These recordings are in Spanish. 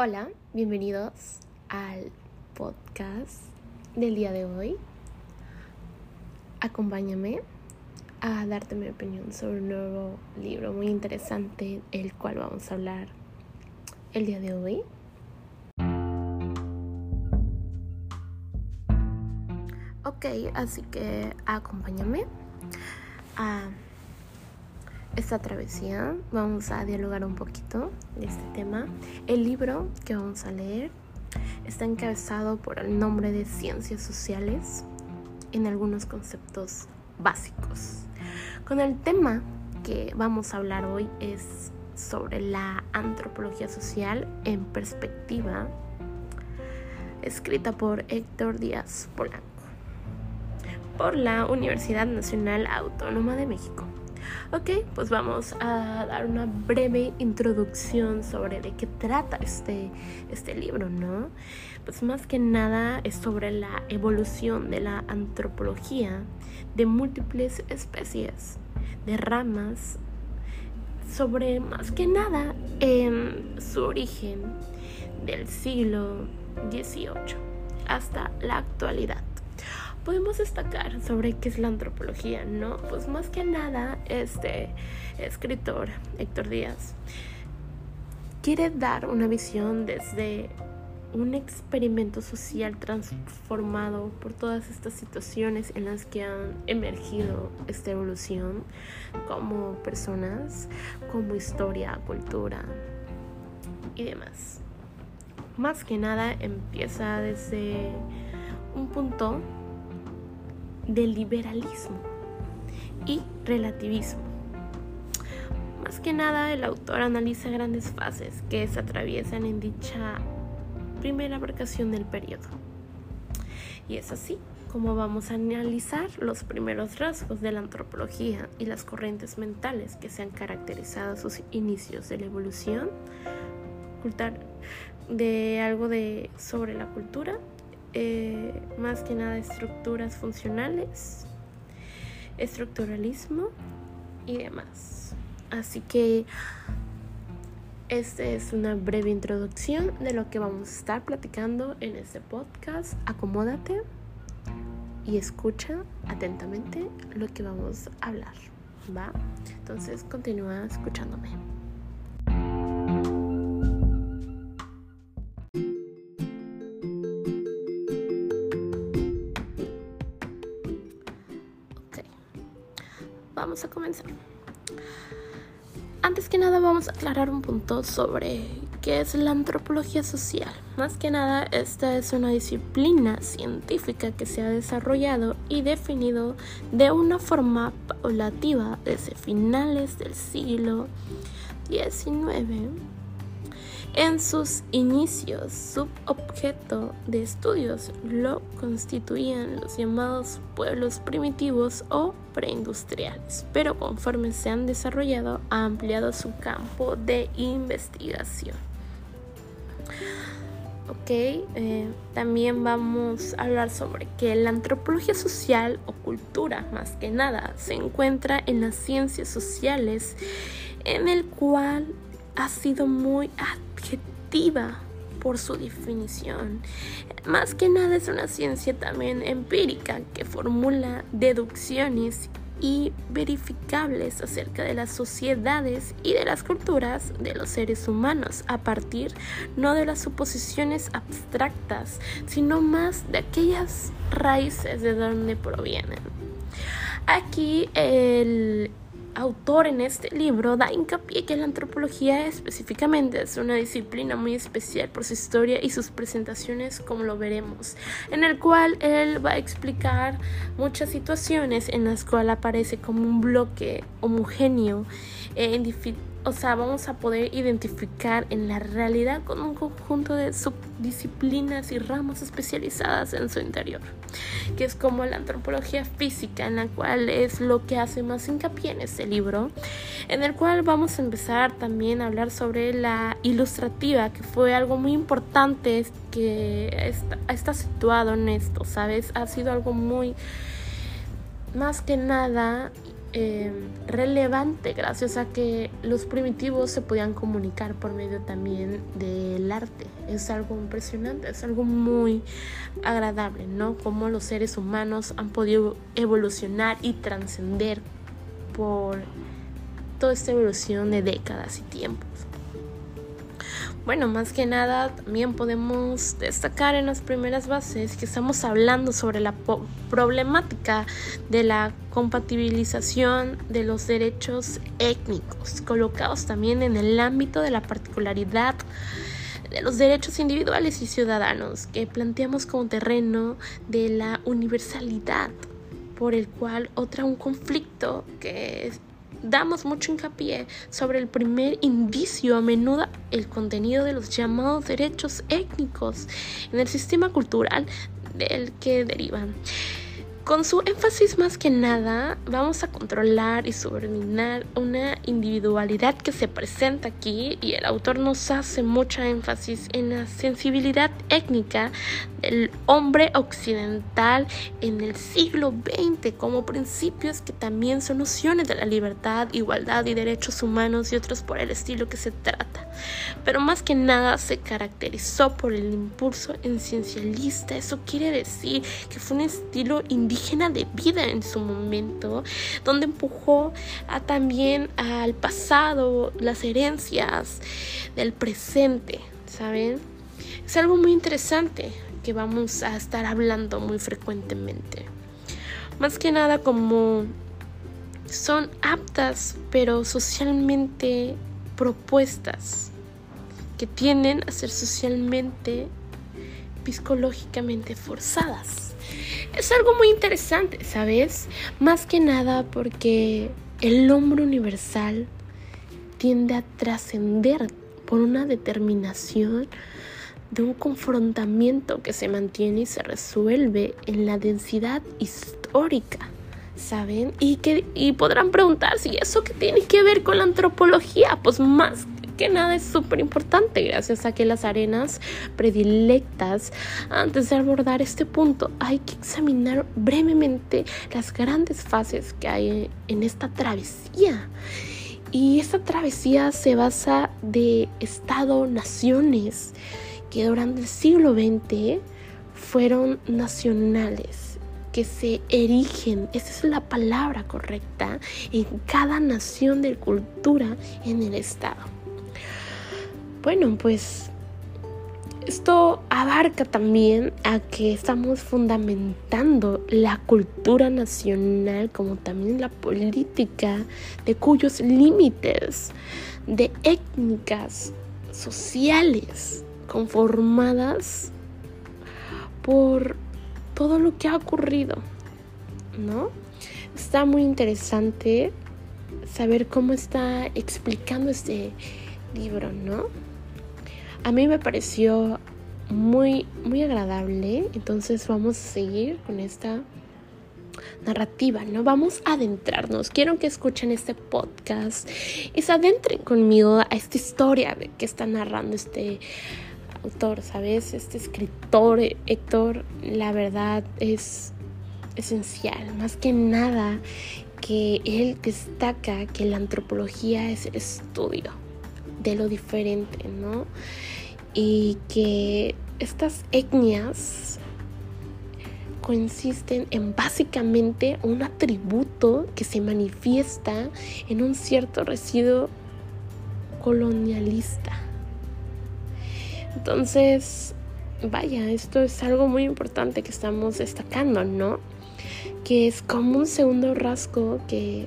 Hola, bienvenidos al podcast del día de hoy. Acompáñame a darte mi opinión sobre un nuevo libro muy interesante, el cual vamos a hablar el día de hoy. Ok, así que acompáñame a esta travesía. Vamos a dialogar un poquito de este tema. El libro que vamos a leer está encabezado por el nombre de Ciencias Sociales en algunos conceptos básicos. Con el tema que vamos a hablar hoy es sobre la antropología social en perspectiva, escrita por Héctor Díaz Polanco, por la Universidad Nacional Autónoma de México. Ok, pues vamos a dar una breve introducción sobre de qué trata este, este libro, ¿no? Pues más que nada es sobre la evolución de la antropología de múltiples especies, de ramas, sobre más que nada su origen del siglo XVIII hasta la actualidad podemos destacar sobre qué es la antropología, ¿no? Pues más que nada, este escritor, Héctor Díaz, quiere dar una visión desde un experimento social transformado por todas estas situaciones en las que han emergido esta evolución como personas, como historia, cultura y demás. Más que nada empieza desde un punto del liberalismo y relativismo. Más que nada, el autor analiza grandes fases que se atraviesan en dicha primera abarcación del periodo. Y es así como vamos a analizar los primeros rasgos de la antropología y las corrientes mentales que se han caracterizado a sus inicios de la evolución de algo de sobre la cultura eh, más que nada estructuras funcionales, estructuralismo y demás. Así que esta es una breve introducción de lo que vamos a estar platicando en este podcast. Acomódate y escucha atentamente lo que vamos a hablar. ¿Va? Entonces continúa escuchándome. Antes que nada vamos a aclarar un punto sobre qué es la antropología social. Más que nada, esta es una disciplina científica que se ha desarrollado y definido de una forma paulativa desde finales del siglo XIX en sus inicios, su objeto de estudios lo constituían los llamados pueblos primitivos o preindustriales, pero conforme se han desarrollado ha ampliado su campo de investigación. Ok, eh, también vamos a hablar sobre que la antropología social o cultura, más que nada, se encuentra en las ciencias sociales, en el cual ha sido muy por su definición. Más que nada es una ciencia también empírica que formula deducciones y verificables acerca de las sociedades y de las culturas de los seres humanos a partir no de las suposiciones abstractas, sino más de aquellas raíces de donde provienen. Aquí el autor en este libro da hincapié que la antropología específicamente es una disciplina muy especial por su historia y sus presentaciones como lo veremos, en el cual él va a explicar muchas situaciones en las cuales aparece como un bloque homogéneo en o sea, vamos a poder identificar en la realidad con un conjunto de subdisciplinas y ramas especializadas en su interior, que es como la antropología física, en la cual es lo que hace más hincapié en este libro, en el cual vamos a empezar también a hablar sobre la ilustrativa, que fue algo muy importante que está, está situado en esto, ¿sabes? Ha sido algo muy, más que nada, eh, relevante gracias a que los primitivos se podían comunicar por medio también del arte. Es algo impresionante, es algo muy agradable, ¿no? Cómo los seres humanos han podido evolucionar y trascender por toda esta evolución de décadas y tiempos. Bueno, más que nada también podemos destacar en las primeras bases que estamos hablando sobre la problemática de la compatibilización de los derechos étnicos, colocados también en el ámbito de la particularidad de los derechos individuales y ciudadanos que planteamos como terreno de la universalidad por el cual otra un conflicto que damos mucho hincapié sobre el primer indicio, a menudo el contenido de los llamados derechos étnicos en el sistema cultural del que derivan. Con su énfasis más que nada, vamos a controlar y subordinar una individualidad que se presenta aquí y el autor nos hace mucha énfasis en la sensibilidad étnica del hombre occidental en el siglo XX como principios que también son nociones de la libertad, igualdad y derechos humanos y otros por el estilo que se trata. Pero más que nada se caracterizó por el impulso esencialista. Eso quiere decir que fue un estilo indígena de vida en su momento, donde empujó a también al pasado, las herencias del presente, ¿saben? Es algo muy interesante que vamos a estar hablando muy frecuentemente. Más que nada como son aptas pero socialmente propuestas que tienden a ser socialmente, psicológicamente forzadas. Es algo muy interesante, ¿sabes? Más que nada porque el hombre universal tiende a trascender por una determinación de un confrontamiento que se mantiene y se resuelve en la densidad histórica, ¿saben? Y, que, y podrán preguntar si eso que tiene que ver con la antropología, pues más que nada es súper importante gracias a que las arenas predilectas antes de abordar este punto hay que examinar brevemente las grandes fases que hay en esta travesía y esta travesía se basa de estado-naciones que durante el siglo XX fueron nacionales, que se erigen, esa es la palabra correcta, en cada nación de cultura en el Estado. Bueno, pues esto abarca también a que estamos fundamentando la cultura nacional como también la política de cuyos límites de étnicas sociales conformadas por todo lo que ha ocurrido, ¿no? Está muy interesante saber cómo está explicando este libro, ¿no? A mí me pareció muy, muy agradable, entonces vamos a seguir con esta narrativa, ¿no? Vamos a adentrarnos. Quiero que escuchen este podcast y se adentren conmigo a esta historia que está narrando este autor, ¿sabes? Este escritor, Héctor, la verdad es esencial, más que nada que él destaca que la antropología es el estudio de lo diferente, ¿no? Y que estas etnias consisten en básicamente un atributo que se manifiesta en un cierto residuo colonialista. Entonces, vaya, esto es algo muy importante que estamos destacando, ¿no? Que es como un segundo rasgo que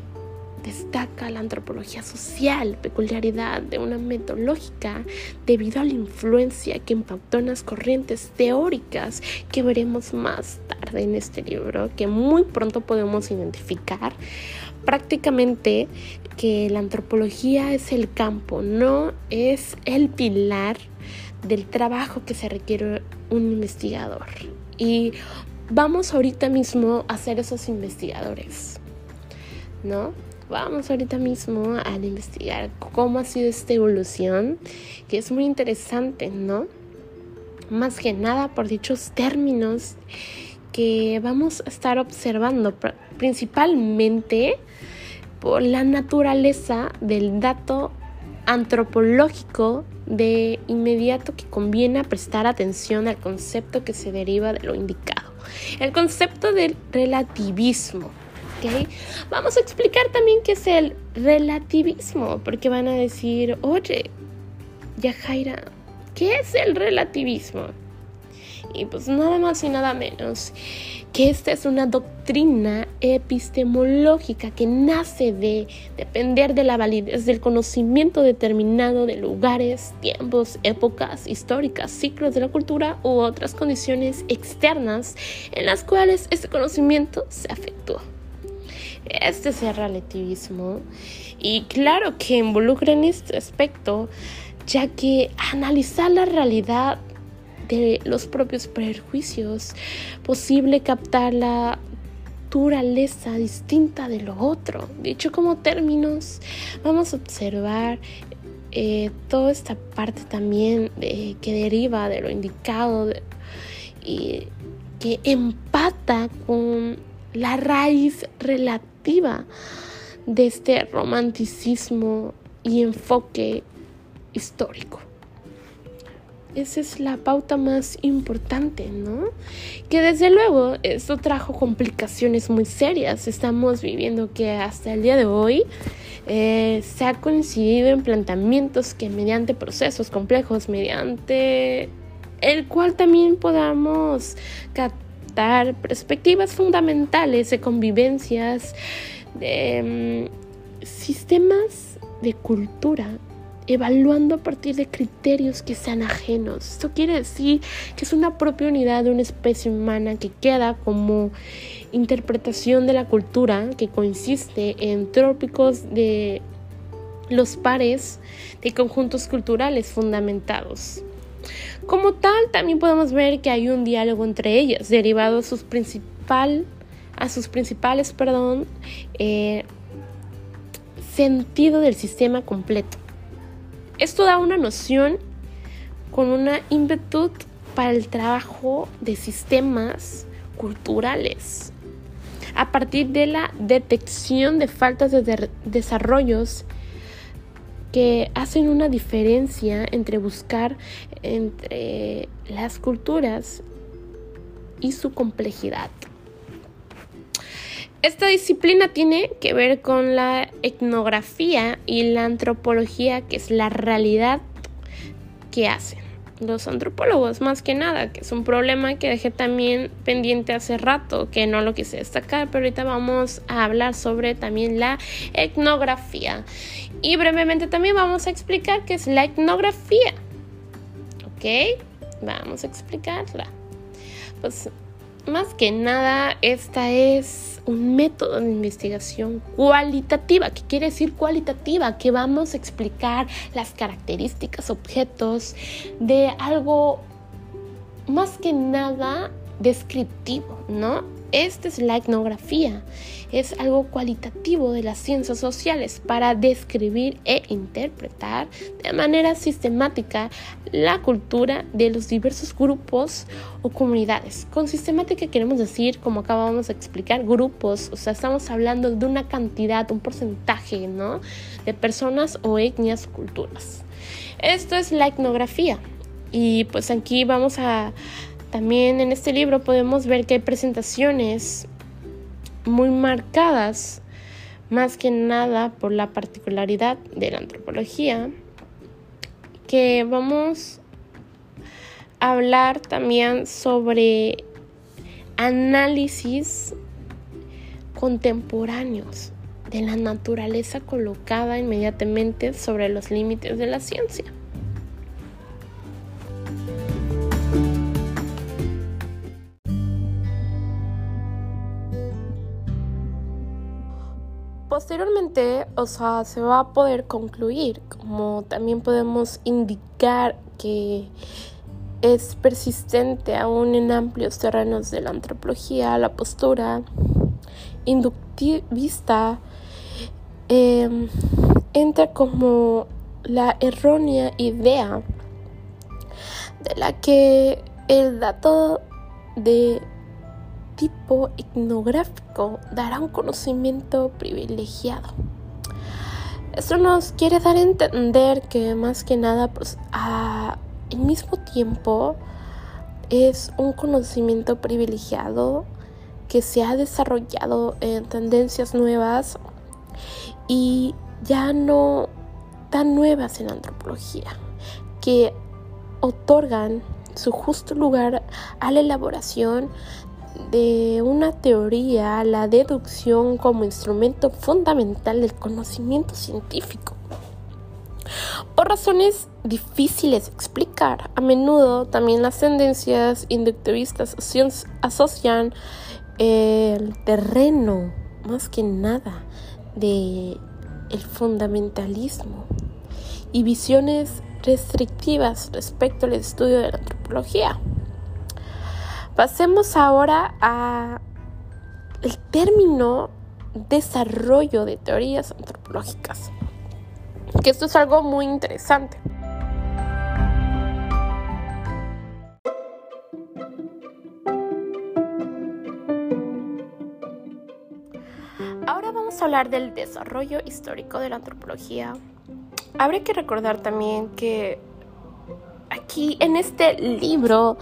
destaca la antropología social, peculiaridad de una metodológica debido a la influencia que impactó en las corrientes teóricas que veremos más tarde en este libro, que muy pronto podemos identificar prácticamente que la antropología es el campo, no es el pilar del trabajo que se requiere un investigador. Y vamos ahorita mismo a ser esos investigadores, ¿no? Vamos ahorita mismo a investigar cómo ha sido esta evolución, que es muy interesante, ¿no? Más que nada por dichos términos que vamos a estar observando, principalmente por la naturaleza del dato antropológico de inmediato que conviene prestar atención al concepto que se deriva de lo indicado, el concepto del relativismo. Vamos a explicar también qué es el relativismo, porque van a decir, oye, Yajaira, ¿qué es el relativismo? Y pues nada más y nada menos que esta es una doctrina epistemológica que nace de depender de la validez del conocimiento determinado de lugares, tiempos, épocas históricas, ciclos de la cultura u otras condiciones externas en las cuales este conocimiento se efectúa. Este es el relativismo y claro que involucra en este aspecto ya que analizar la realidad de los propios prejuicios, posible captar la naturaleza distinta de lo otro. Dicho como términos, vamos a observar eh, toda esta parte también que deriva de lo indicado y que empata con la raíz relativa de este romanticismo y enfoque histórico. Esa es la pauta más importante, ¿no? Que desde luego esto trajo complicaciones muy serias. Estamos viviendo que hasta el día de hoy eh, se ha coincidido en planteamientos que mediante procesos complejos, mediante el cual también podamos captar perspectivas fundamentales de convivencias, de mm, sistemas de cultura evaluando a partir de criterios que sean ajenos. Esto quiere decir que es una propia unidad de una especie humana que queda como interpretación de la cultura que consiste en trópicos de los pares de conjuntos culturales fundamentados. Como tal, también podemos ver que hay un diálogo entre ellas, derivado a sus, principal, a sus principales perdón, eh, sentido del sistema completo. Esto da una noción con una inquietud para el trabajo de sistemas culturales. A partir de la detección de faltas de desarrollos que hacen una diferencia entre buscar entre las culturas y su complejidad. Esta disciplina tiene que ver con la etnografía y la antropología, que es la realidad que hacen los antropólogos, más que nada, que es un problema que dejé también pendiente hace rato, que no lo quise destacar, pero ahorita vamos a hablar sobre también la etnografía. Y brevemente también vamos a explicar qué es la etnografía. ¿Ok? Vamos a explicarla. Pues más que nada, esta es un método de investigación cualitativa. ¿Qué quiere decir cualitativa? Que vamos a explicar las características, objetos de algo más que nada descriptivo, ¿no? Esta es la etnografía, es algo cualitativo de las ciencias sociales para describir e interpretar de manera sistemática la cultura de los diversos grupos o comunidades. Con sistemática queremos decir, como acabamos de explicar, grupos, o sea, estamos hablando de una cantidad, un porcentaje, ¿no? De personas o etnias, culturas. Esto es la etnografía. Y pues aquí vamos a también en este libro podemos ver que hay presentaciones muy marcadas, más que nada por la particularidad de la antropología, que vamos a hablar también sobre análisis contemporáneos de la naturaleza colocada inmediatamente sobre los límites de la ciencia. Posteriormente, o sea, se va a poder concluir, como también podemos indicar que es persistente aún en amplios terrenos de la antropología, la postura inductivista em, entra como la errónea idea de la que el dato de tipo etnográfico dará un conocimiento privilegiado. Esto nos quiere dar a entender que más que nada, pues, al mismo tiempo es un conocimiento privilegiado que se ha desarrollado en tendencias nuevas y ya no tan nuevas en antropología, que otorgan su justo lugar a la elaboración de una teoría, la deducción como instrumento fundamental del conocimiento científico. Por razones difíciles de explicar, a menudo también las tendencias inductivistas asocian el terreno, más que nada, de el fundamentalismo y visiones restrictivas respecto al estudio de la antropología. Pasemos ahora a el término desarrollo de teorías antropológicas, que esto es algo muy interesante. Ahora vamos a hablar del desarrollo histórico de la antropología. Habrá que recordar también que aquí en este libro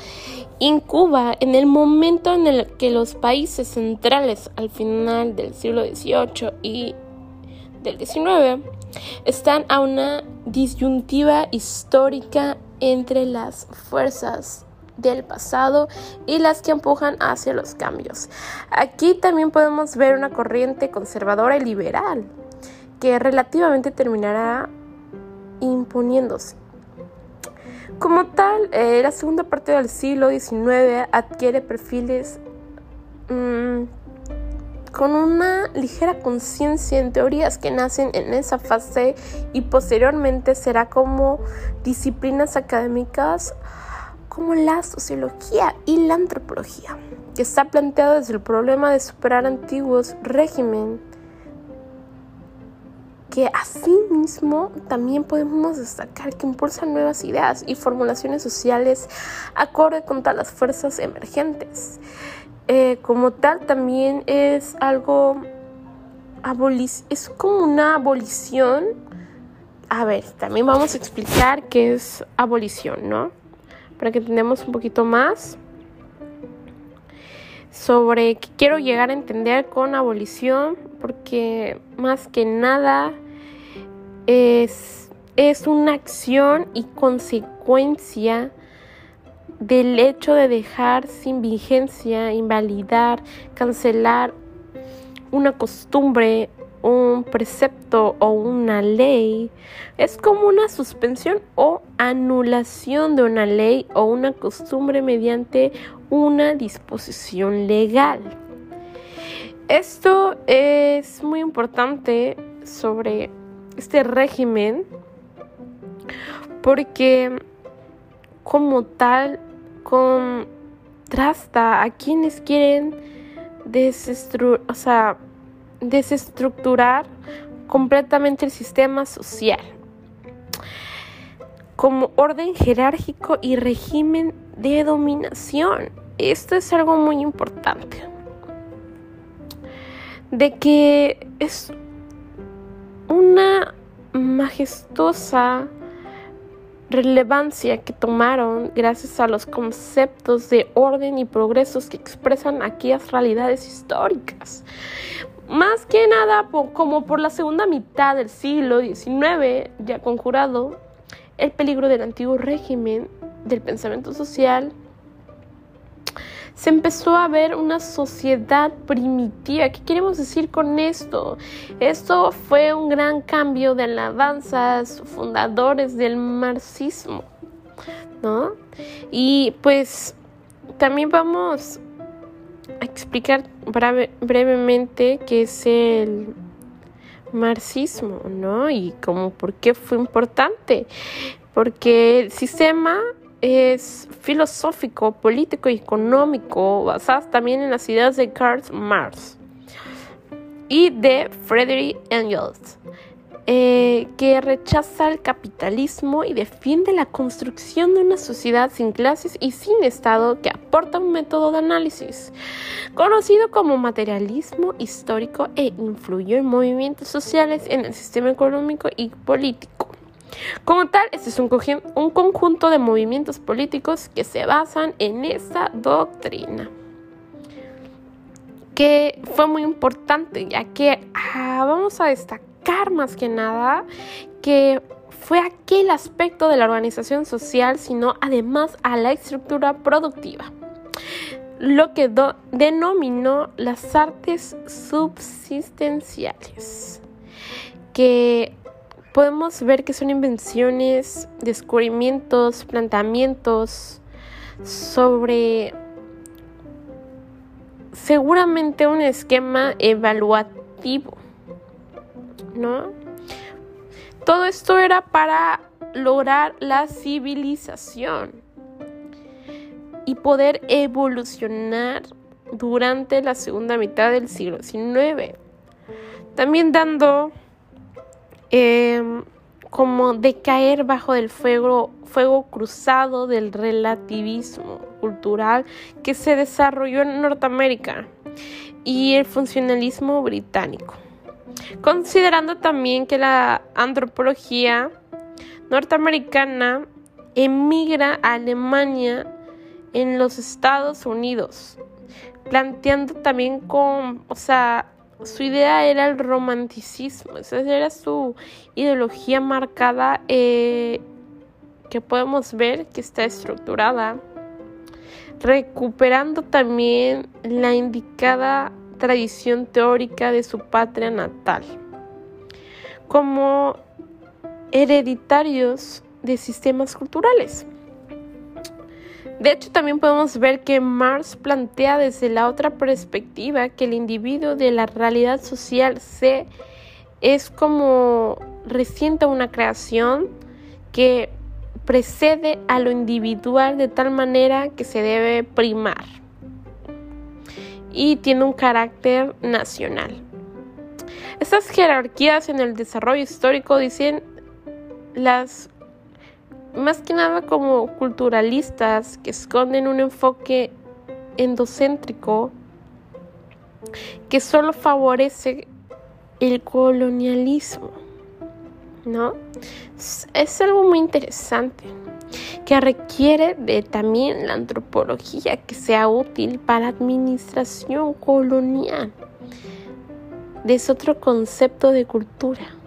incuba en el momento en el que los países centrales al final del siglo XVIII y del XIX están a una disyuntiva histórica entre las fuerzas del pasado y las que empujan hacia los cambios. Aquí también podemos ver una corriente conservadora y liberal que relativamente terminará imponiéndose. Como tal, eh, la segunda parte del siglo XIX adquiere perfiles mm, con una ligera conciencia en teorías que nacen en esa fase y posteriormente será como disciplinas académicas como la sociología y la antropología, que está planteado desde el problema de superar antiguos regímenes que asimismo también podemos destacar que impulsan nuevas ideas y formulaciones sociales acorde con las fuerzas emergentes. Eh, como tal también es algo es como una abolición. A ver, también vamos a explicar qué es abolición, ¿no? Para que entendamos un poquito más sobre qué quiero llegar a entender con abolición, porque más que nada es, es una acción y consecuencia del hecho de dejar sin vigencia, invalidar, cancelar una costumbre, un precepto o una ley. Es como una suspensión o anulación de una ley o una costumbre mediante una disposición legal. Esto es muy importante sobre este régimen porque como tal contrasta a quienes quieren desestructurar completamente el sistema social como orden jerárquico y régimen de dominación. Esto es algo muy importante. De que es una majestuosa relevancia que tomaron gracias a los conceptos de orden y progresos que expresan aquellas realidades históricas. Más que nada, como por la segunda mitad del siglo XIX, ya conjurado, el peligro del antiguo régimen del pensamiento social, se empezó a ver una sociedad primitiva. ¿Qué queremos decir con esto? Esto fue un gran cambio de alabanzas fundadores del marxismo, ¿no? Y pues también vamos a explicar brevemente qué es el marxismo, ¿no? Y como por qué fue importante. Porque el sistema es filosófico, político y económico, basado también en las ideas de Karl Marx y de Friedrich Engels, eh, que rechaza el capitalismo y defiende la construcción de una sociedad sin clases y sin Estado que aporta un método de análisis conocido como materialismo histórico e influyó en movimientos sociales en el sistema económico y político. Como tal, este es un, un conjunto de movimientos políticos que se basan en esa doctrina. Que fue muy importante, ya que ah, vamos a destacar más que nada que fue aquel aspecto de la organización social, sino además a la estructura productiva, lo que denominó las artes subsistenciales, que podemos ver que son invenciones, descubrimientos, planteamientos sobre seguramente un esquema evaluativo, ¿no? Todo esto era para lograr la civilización y poder evolucionar durante la segunda mitad del siglo XIX. También dando em, como decaer bajo el fuego, fuego cruzado del relativismo cultural que se desarrolló en Norteamérica y el funcionalismo británico. Considerando también que la antropología norteamericana emigra a Alemania en los Estados Unidos, planteando también con, o sea, su idea era el romanticismo, esa era su ideología marcada eh, que podemos ver que está estructurada, recuperando también la indicada tradición teórica de su patria natal, como hereditarios de sistemas culturales. De hecho, también podemos ver que Marx plantea desde la otra perspectiva que el individuo de la realidad social se es como reciente una creación que precede a lo individual de tal manera que se debe primar y tiene un carácter nacional. Estas jerarquías en el desarrollo histórico dicen las más que nada como culturalistas que esconden un enfoque endocéntrico que solo favorece el colonialismo, ¿no? Es, algo muy interesante que requiere de también la antropología que sea útil para administración colonial. Es otro concepto de cultura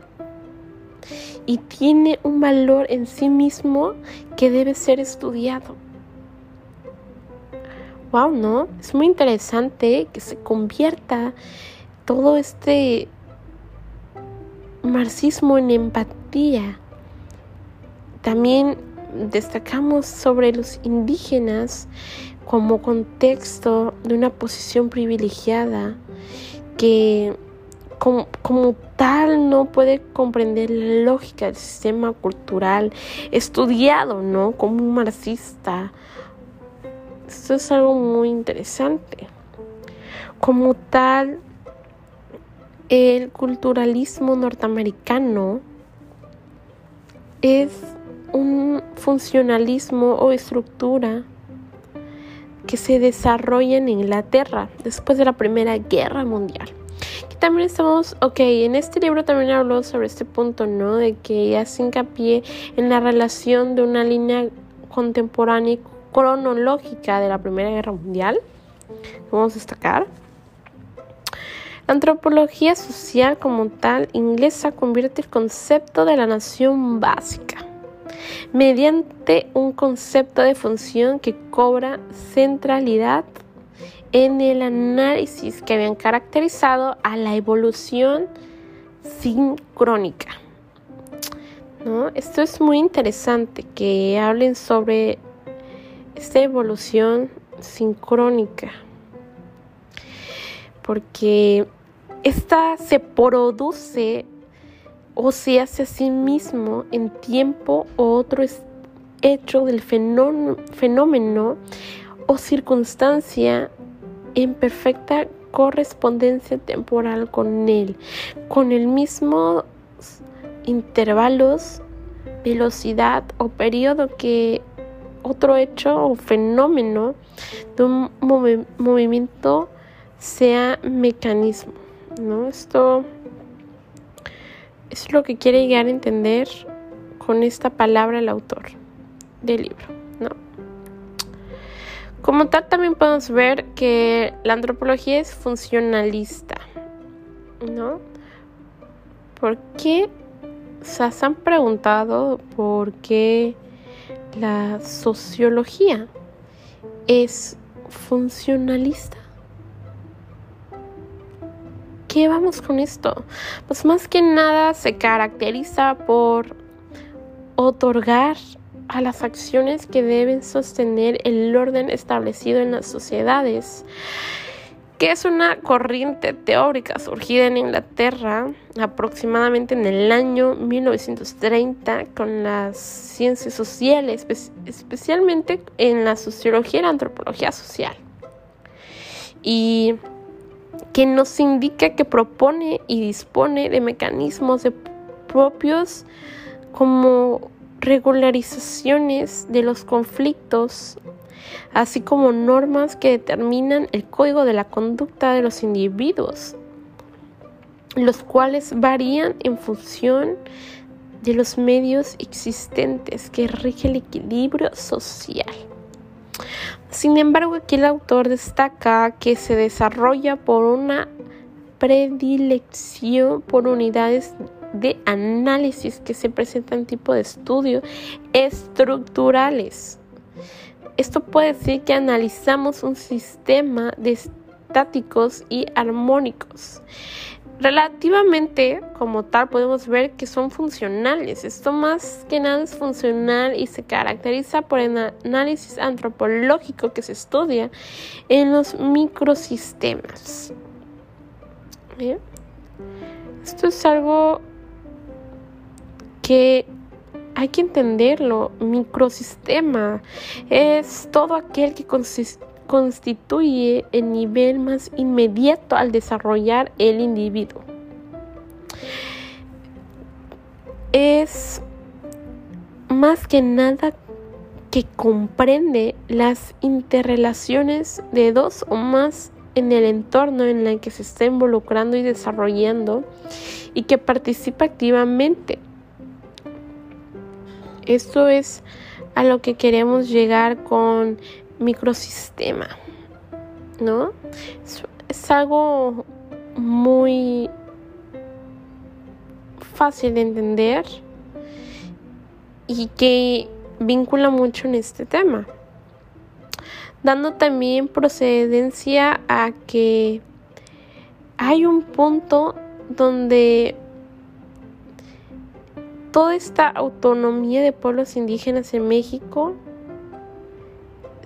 y tiene un valor en sí mismo que debe ser estudiado. Wow, ¿no? Es muy interesante que se convierta todo este marxismo en empatía. También destacamos sobre los indígenas como contexto de una posición privilegiada que como, tal no puede comprender la lógica del sistema cultural estudiado, ¿no? Como un marxista. Esto es algo muy interesante. Como tal, el culturalismo norteamericano es un funcionalismo o estructura que se desarrolla en Inglaterra después de la Primera Guerra Mundial también estamos, ok, en este libro también habló sobre este punto, ¿no? De que hace hincapié en la relación de una línea contemporánea y cronológica de la Primera Guerra Mundial. Vamos a destacar. La antropología social como tal inglesa convierte el concepto de la nación básica mediante un concepto de función que cobra centralidad en el análisis que habían caracterizado a la evolución sincrónica. ¿No? Esto es muy interesante que hablen sobre esta evolución sincrónica, porque esta se produce o se hace a sí mismo en tiempo o otro hecho del fenómeno o circunstancia en perfecta correspondencia temporal con él, con el mismo intervalos, velocidad o periodo que otro hecho o fenómeno de un movimiento sea mecanismo, ¿no? Esto es lo que quiere llegar a entender con esta palabra el autor del libro. Como tal, también podemos ver que la antropología es funcionalista, ¿no? ¿Por qué? se han preguntado por qué la sociología es funcionalista. ¿Qué vamos con esto? Pues más que nada se caracteriza por otorgar a las acciones que deben sostener el orden establecido en las sociedades, que es una corriente teórica surgida en Inglaterra aproximadamente en el año 1930 con las ciencias sociales, especialmente en la sociología y la antropología social. Y que nos indica que propone y dispone de mecanismos propios como regularizaciones de los conflictos, así como normas que determinan el código de la conducta de los individuos, los cuales varían en función de los medios existentes que rige el equilibrio social. Sin embargo, aquí el autor destaca que se desarrolla por una predilección por unidades de análisis que se presentan tipo de estudio estructurales. Esto puede decir que analizamos un sistema de estáticos y armónicos Relativamente como tal podemos ver que son funcionales. Esto más que nada es funcional y se caracteriza por el análisis antropológico que se estudia en los microsistemas. Esto es algo que hay que entenderlo. Microsistema es todo aquel que constituye el nivel más inmediato al desarrollar el individuo. Es más que nada que comprende las interrelaciones de dos o más en el entorno en el que se está involucrando y desarrollando y que participa activamente. Esto es a lo que queremos llegar con microsistema, ¿no? Es, algo muy fácil de entender y que vincula mucho en este tema, dando también procedencia a que hay un punto donde toda esta autonomía de pueblos indígenas en México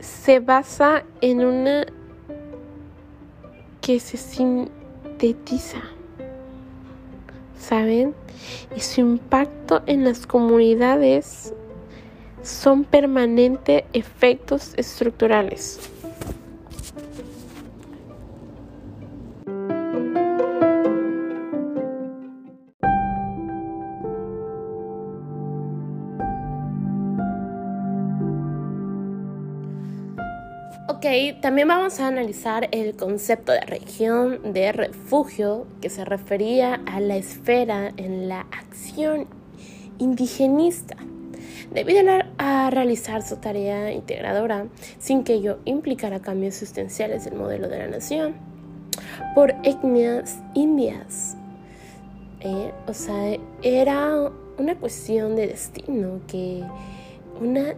se basa en una que se sintetiza, ¿saben? Y su impacto en las comunidades son permanentes efectos estructurales. También vamos a analizar el concepto de región de refugio que se refería a la esfera en la acción indigenista. Debido a, realizar su tarea integradora sin que ello implicara cambios sustanciales del modelo de la nación por etnias indias. Eh, o sea, era una cuestión de destino que una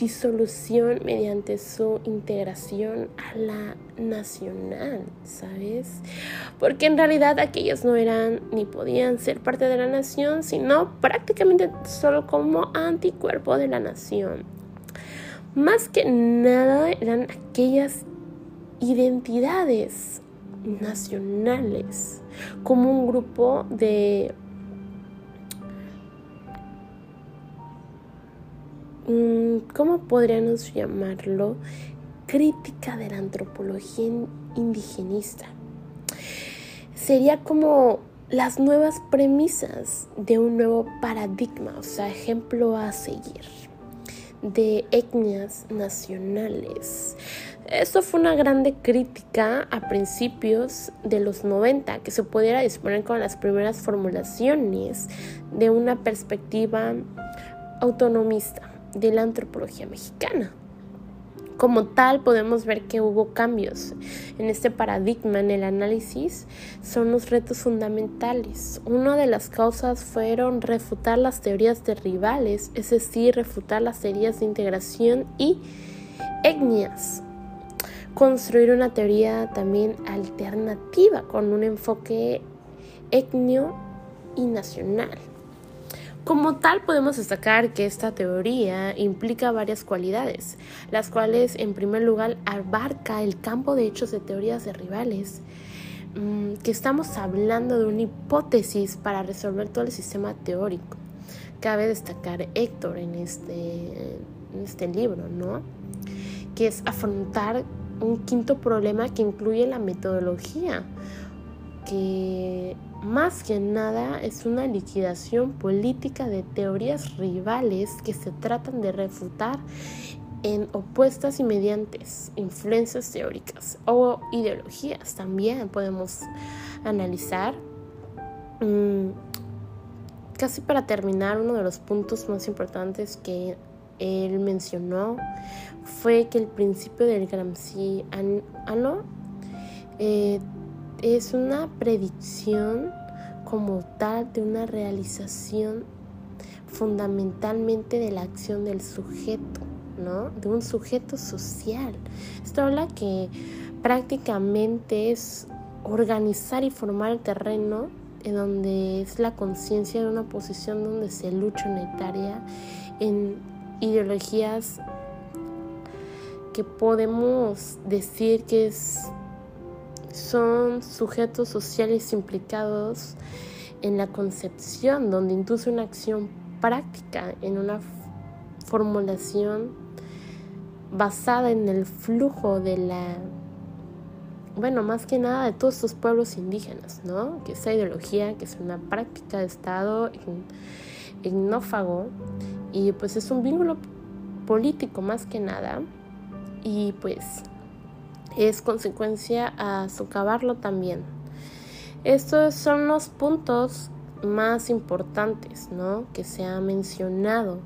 disolución mediante su integración a la nacional, ¿sabes? Porque en realidad aquellos no eran ni podían ser parte de la nación, sino prácticamente solo como anticuerpo de la nación. Más que nada eran aquellas identidades nacionales, como un grupo de ¿cómo podríamos llamarlo? Crítica de la antropología indigenista. Sería como las nuevas premisas de un nuevo paradigma, o sea, ejemplo a seguir. de etnias nacionales. Esto fue una grande crítica a principios de los 90, que se pudiera disponer con las primeras formulaciones de una perspectiva autonomista de la antropología mexicana. Como tal, podemos ver que hubo cambios en este paradigma en el análisis. Son los retos fundamentales. Una de las causas fueron refutar las teorías de rivales, es decir, refutar las teorías de integración y etnias. Construir una teoría también alternativa con un enfoque etnio y nacional. Como tal, podemos destacar que esta teoría implica varias cualidades, las cuales en primer lugar abarca el campo de hechos de teorías de rivales, mm, que estamos hablando de una hipótesis para resolver todo el sistema teórico. Cabe destacar Héctor en este, en este libro, ¿no? Que es afrontar un quinto problema que incluye la metodología, que más que nada es una liquidación política de teorías rivales que se tratan de refutar en opuestas y mediantes influencias teóricas o ideologías también podemos analizar. Mm, casi para terminar, uno de los puntos más importantes que él mencionó fue que el principio del Gramsciano eh, es una predicción como tal de una realización fundamentalmente de la acción del sujeto, ¿no? De un sujeto social. Esto habla que prácticamente es organizar y formar el terreno en donde es la conciencia de una posición donde se lucha unitaria en ideologías que podemos decir que es son sujetos sociales implicados en la concepción, donde induce una acción práctica en una formulación basada en el flujo de la, bueno, más que nada de todos estos pueblos indígenas, ¿no? Que esa ideología, que es una práctica de Estado ignófago y pues es un vínculo político más que nada y pues es consecuencia a socavarlo también. Estos son los puntos más importantes ¿no? que se ha mencionado.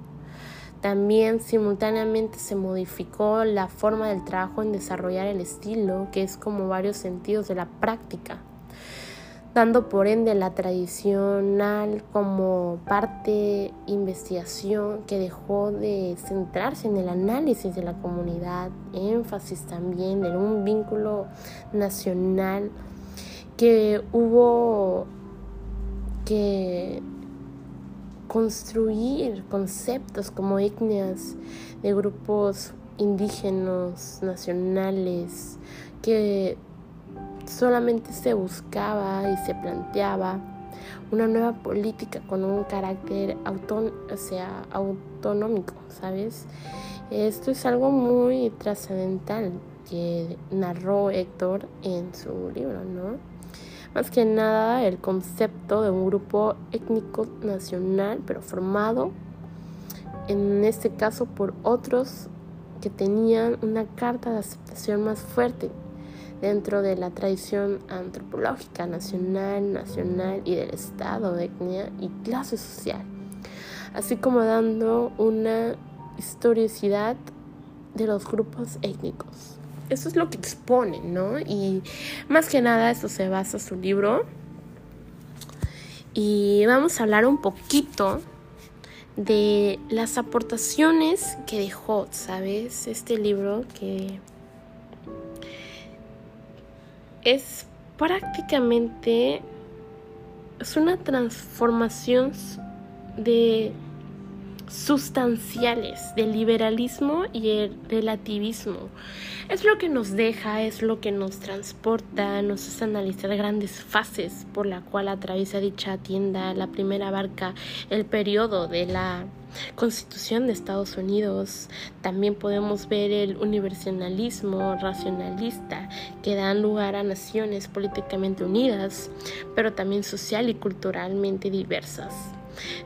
También simultáneamente se modificó la forma del trabajo en desarrollar el estilo, que es como varios sentidos de la práctica dando por ende la tradicional como parte investigación que dejó de centrarse en el análisis de la comunidad, énfasis también en un vínculo nacional que hubo que construir conceptos como etnias de grupos indígenas nacionales que solamente se buscaba y se planteaba una nueva política con un carácter o sea, autonómico, ¿sabes? Esto es algo muy trascendental que narró Héctor en su libro, ¿no? Más que nada el concepto de un grupo étnico nacional, pero formado en este caso por otros que tenían una carta de aceptación más fuerte dentro de la tradición antropológica nacional, nacional y del estado, etnia y clase social, así como dando una historicidad de los grupos étnicos. Eso es lo que expone, ¿no? Y más que nada eso se basa en su libro. Y vamos a hablar un poquito de las aportaciones que dejó, ¿sabes? Este libro que es prácticamente es una transformación de sustanciales del liberalismo y el relativismo. Es lo que nos deja, es lo que nos transporta, nos hace analizar grandes fases por la cual atraviesa dicha tienda. La primera abarca el periodo de la Constitución de Estados Unidos. También podemos ver el universalismo racionalista que dan lugar a naciones políticamente unidas, pero también social y culturalmente diversas.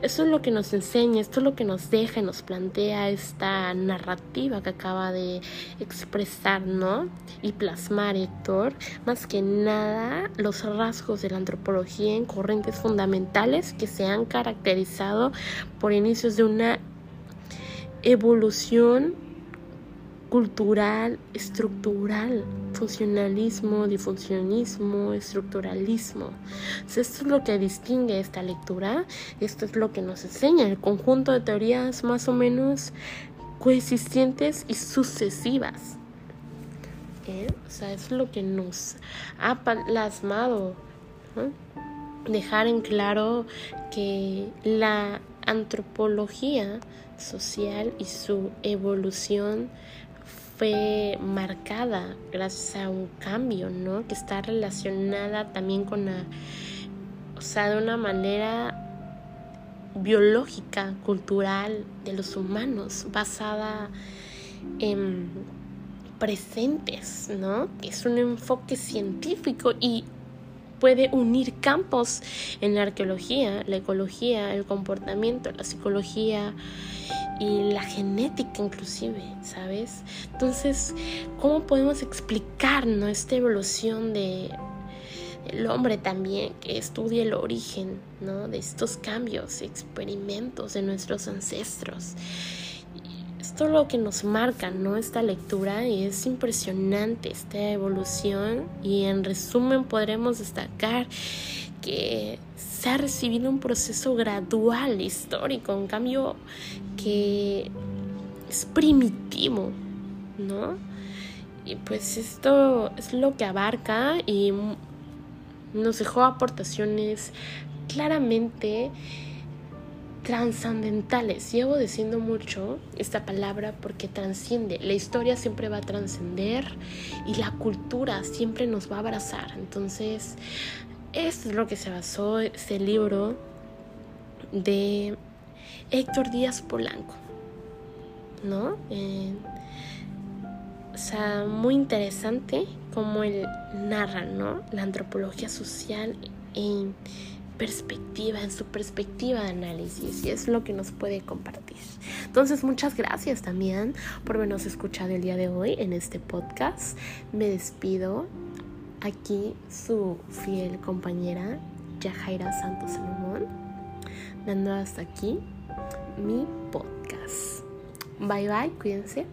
Esto es lo que nos enseña, esto es lo que nos deja y nos plantea esta narrativa que acaba de expresar, ¿no? Y plasmar Héctor, más que nada los rasgos de la antropología en corrientes fundamentales que se han caracterizado por inicios de una evolución cultural, estructural, funcionalismo, difuncionismo, estructuralismo. esto es lo que distingue esta lectura, esto es lo que nos enseña el conjunto de teorías más o menos coexistentes y sucesivas. ¿Eh? O sea, es lo que nos ha plasmado. Dejar en claro que la antropología social y su evolución fue marcada gracias a un cambio, ¿no? Que está relacionada también con la, o sea, de una manera biológica, cultural de los humanos, basada en presentes, ¿no? Es un enfoque científico y puede unir campos en la arqueología, la ecología, el comportamiento, la psicología y la genética inclusive, ¿sabes? Entonces, ¿cómo podemos explicar esta evolución de el hombre también que estudie el origen ¿no? de estos cambios, experimentos de nuestros ancestros? Esto es lo que nos marca, ¿no? Esta lectura y es impresionante esta evolución y en resumen podremos destacar que se ha recibido un proceso gradual, histórico, un cambio que es primitivo, ¿no? Y pues esto es lo que abarca y nos dejó aportaciones claramente trascendentales. Llevo diciendo mucho esta palabra porque trasciende. La historia siempre va a trascender y la cultura siempre nos va a abrazar. Entonces, esto es lo que se basó este libro de Héctor Díaz Polanco. ¿No? o sea, muy interesante como él narra, ¿no? La antropología social en perspectiva, en su perspectiva de análisis y es lo que nos puede compartir. Entonces, muchas gracias también por habernos escuchado el día de hoy en este podcast. Me despido. Aquí su fiel compañera Yajaira Santos Salomón, dando hasta aquí mi podcast. Bye bye, cuídense.